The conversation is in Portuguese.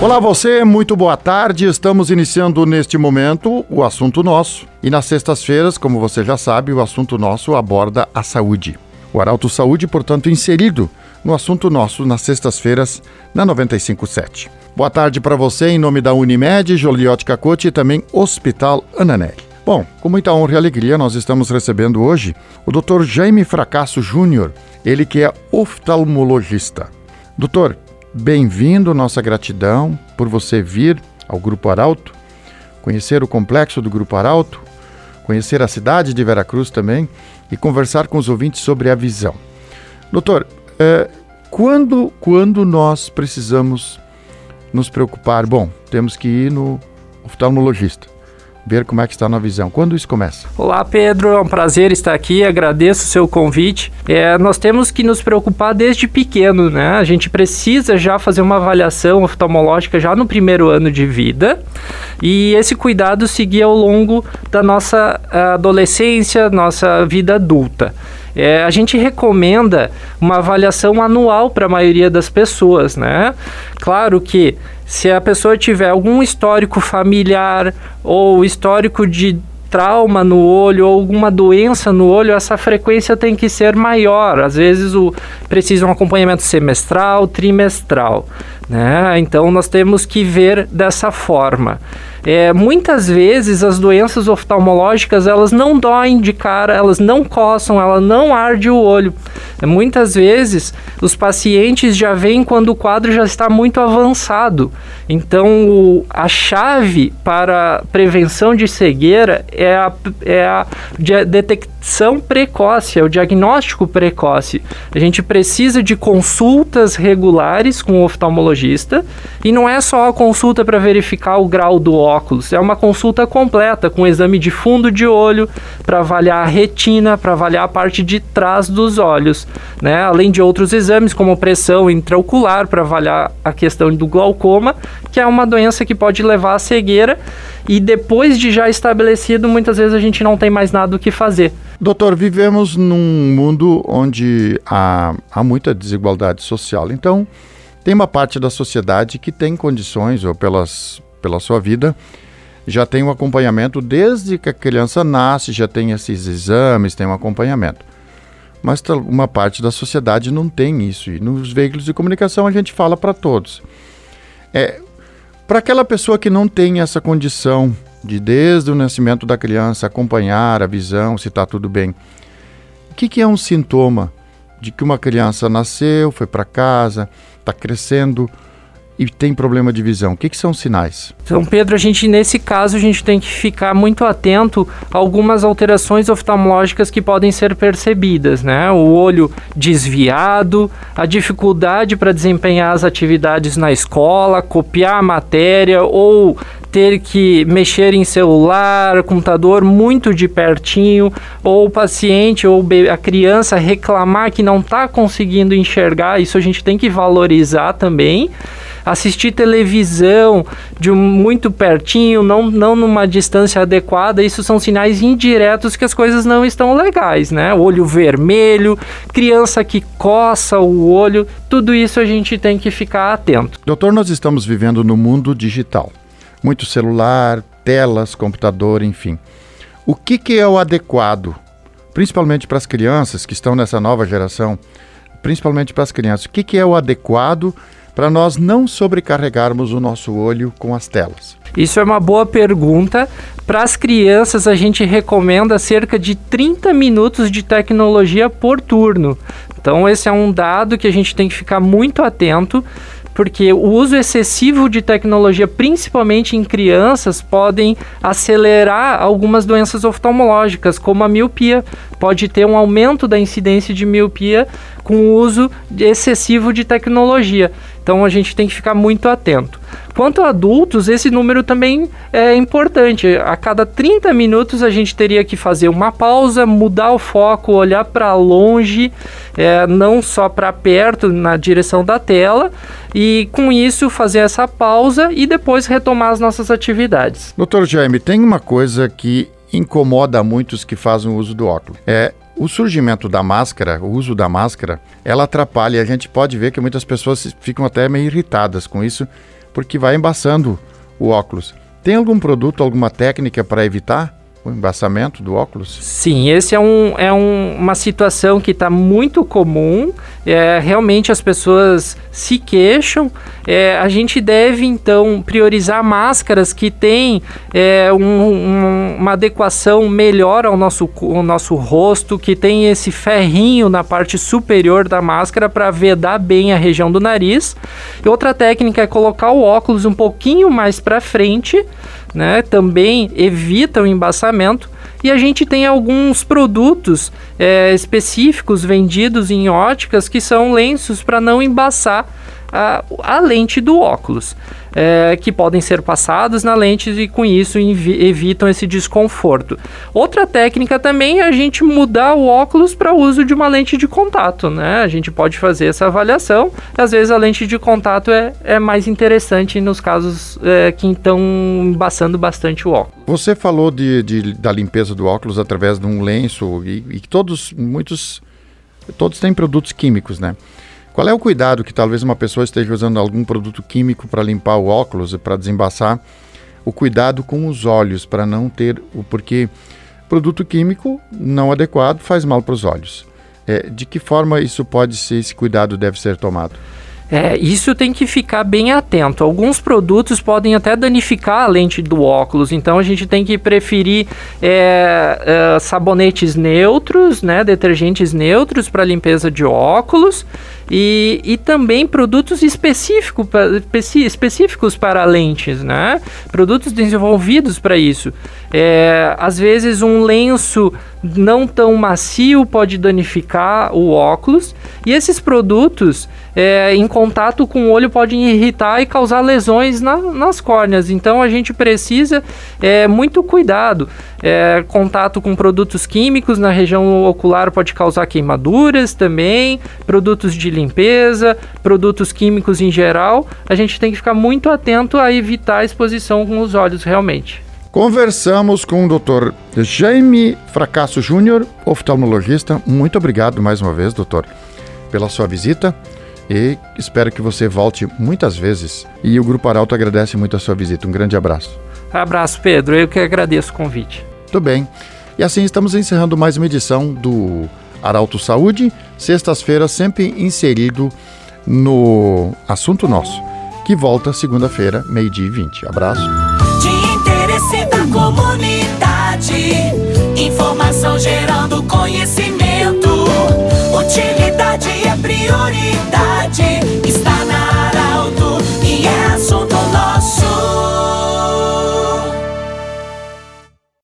Olá você, muito boa tarde. Estamos iniciando neste momento o assunto nosso. E nas sextas-feiras, como você já sabe, o assunto nosso aborda a saúde. O Arauto Saúde, portanto, inserido no assunto nosso nas sextas-feiras na 957. Boa tarde para você em nome da Unimed, Joliot Cacote e também Hospital Ananelli. Bom, com muita honra e alegria, nós estamos recebendo hoje o Dr. Jaime Fracasso Júnior, ele que é oftalmologista. Doutor, Bem-vindo, nossa gratidão por você vir ao Grupo Arauto, conhecer o complexo do Grupo Arauto, conhecer a cidade de Veracruz também e conversar com os ouvintes sobre a visão. Doutor, é, quando, quando nós precisamos nos preocupar? Bom, temos que ir no oftalmologista ver como é que está na visão. Quando isso começa? Olá, Pedro. É um prazer estar aqui. Agradeço o seu convite. É, nós temos que nos preocupar desde pequeno, né? A gente precisa já fazer uma avaliação oftalmológica já no primeiro ano de vida e esse cuidado seguir ao longo da nossa adolescência, nossa vida adulta. É, a gente recomenda uma avaliação anual para a maioria das pessoas, né? Claro que se a pessoa tiver algum histórico familiar ou histórico de trauma no olho ou alguma doença no olho, essa frequência tem que ser maior. Às vezes o, precisa um acompanhamento semestral, trimestral. Né? Então nós temos que ver dessa forma. É, muitas vezes as doenças oftalmológicas elas não doem de cara, elas não coçam, ela não arde o olho. É, muitas vezes os pacientes já vêm quando o quadro já está muito avançado. Então o, a chave para prevenção de cegueira é a, é a detecção precoce, é o diagnóstico precoce. A gente precisa de consultas regulares com o oftalmologista e não é só a consulta para verificar o grau do é uma consulta completa com exame de fundo de olho para avaliar a retina, para avaliar a parte de trás dos olhos, né? Além de outros exames como pressão intraocular para avaliar a questão do glaucoma, que é uma doença que pode levar à cegueira e depois de já estabelecido, muitas vezes a gente não tem mais nada o que fazer. Doutor, vivemos num mundo onde há, há muita desigualdade social. Então, tem uma parte da sociedade que tem condições, ou pelas, pela sua vida, já tem um acompanhamento desde que a criança nasce, já tem esses exames, tem um acompanhamento. Mas uma parte da sociedade não tem isso. E nos veículos de comunicação a gente fala para todos. É, para aquela pessoa que não tem essa condição de, desde o nascimento da criança, acompanhar a visão, se está tudo bem, o que, que é um sintoma de que uma criança nasceu, foi para casa, está crescendo, e tem problema de visão? O que, que são sinais? Então, Pedro, a gente nesse caso a gente tem que ficar muito atento a algumas alterações oftalmológicas que podem ser percebidas, né? O olho desviado, a dificuldade para desempenhar as atividades na escola, copiar a matéria ou ter que mexer em celular, computador muito de pertinho, ou o paciente ou a criança reclamar que não está conseguindo enxergar, isso a gente tem que valorizar também assistir televisão de muito pertinho, não, não numa distância adequada, isso são sinais indiretos que as coisas não estão legais, né? Olho vermelho, criança que coça o olho, tudo isso a gente tem que ficar atento. Doutor, nós estamos vivendo no mundo digital. Muito celular, telas, computador, enfim. O que, que é o adequado, principalmente para as crianças que estão nessa nova geração, principalmente para as crianças, o que, que é o adequado para nós não sobrecarregarmos o nosso olho com as telas? Isso é uma boa pergunta. Para as crianças, a gente recomenda cerca de 30 minutos de tecnologia por turno. Então, esse é um dado que a gente tem que ficar muito atento porque o uso excessivo de tecnologia, principalmente em crianças, podem acelerar algumas doenças oftalmológicas, como a miopia. Pode ter um aumento da incidência de miopia com o uso excessivo de tecnologia. Então a gente tem que ficar muito atento. Quanto a adultos, esse número também é importante. A cada 30 minutos a gente teria que fazer uma pausa, mudar o foco, olhar para longe, é, não só para perto, na direção da tela, e com isso fazer essa pausa e depois retomar as nossas atividades. Doutor Jaime, tem uma coisa que incomoda muitos que fazem uso do óculos. É o surgimento da máscara, o uso da máscara, ela atrapalha. A gente pode ver que muitas pessoas ficam até meio irritadas com isso, porque vai embaçando o óculos. Tem algum produto, alguma técnica para evitar? O embaçamento do óculos? Sim, esse é, um, é um, uma situação que está muito comum. É, realmente as pessoas se queixam. É, a gente deve então priorizar máscaras que têm é, um, um, uma adequação melhor ao nosso, ao nosso rosto, que tem esse ferrinho na parte superior da máscara para vedar bem a região do nariz. E outra técnica é colocar o óculos um pouquinho mais para frente né, também evita o embaçamento. E a gente tem alguns produtos é, específicos vendidos em óticas que são lenços para não embaçar a, a lente do óculos é, que podem ser passadas na lente e com isso evitam esse desconforto. Outra técnica também é a gente mudar o óculos para uso de uma lente de contato, né? A gente pode fazer essa avaliação. Às vezes a lente de contato é, é mais interessante nos casos é, que estão embaçando bastante o óculos. Você falou de, de, da limpeza do óculos através de um lenço e, e todos, muitos, todos têm produtos químicos, né? Qual é o cuidado que talvez uma pessoa esteja usando algum produto químico para limpar o óculos e para desembaçar? O cuidado com os olhos para não ter o porque produto químico não adequado faz mal para os olhos. É, de que forma isso pode ser, esse cuidado deve ser tomado? É, isso tem que ficar bem atento. Alguns produtos podem até danificar a lente do óculos, então a gente tem que preferir é, é, sabonetes neutros, né, detergentes neutros para limpeza de óculos e, e também produtos específico, específicos para lentes, né? Produtos desenvolvidos para isso. É, às vezes um lenço não tão macio pode danificar o óculos e esses produtos é, em contato com o olho podem irritar e causar lesões na, nas córneas. Então a gente precisa é, muito cuidado. É, contato com produtos químicos na região ocular pode causar queimaduras também, produtos de limpeza, produtos químicos em geral. A gente tem que ficar muito atento a evitar a exposição com os olhos realmente. Conversamos com o Dr. Jaime Fracasso Júnior, oftalmologista. Muito obrigado mais uma vez, doutor, pela sua visita e espero que você volte muitas vezes. E o Grupo Arauto agradece muito a sua visita. Um grande abraço. Abraço, Pedro. Eu que agradeço o convite. Tudo bem. E assim estamos encerrando mais uma edição do Arauto Saúde, sextas-feiras sempre inserido no assunto nosso, que volta segunda-feira, meio-dia e 20. Abraço. De interesse da comunidade, informação gerando conhecimento, utilidade é prioridade.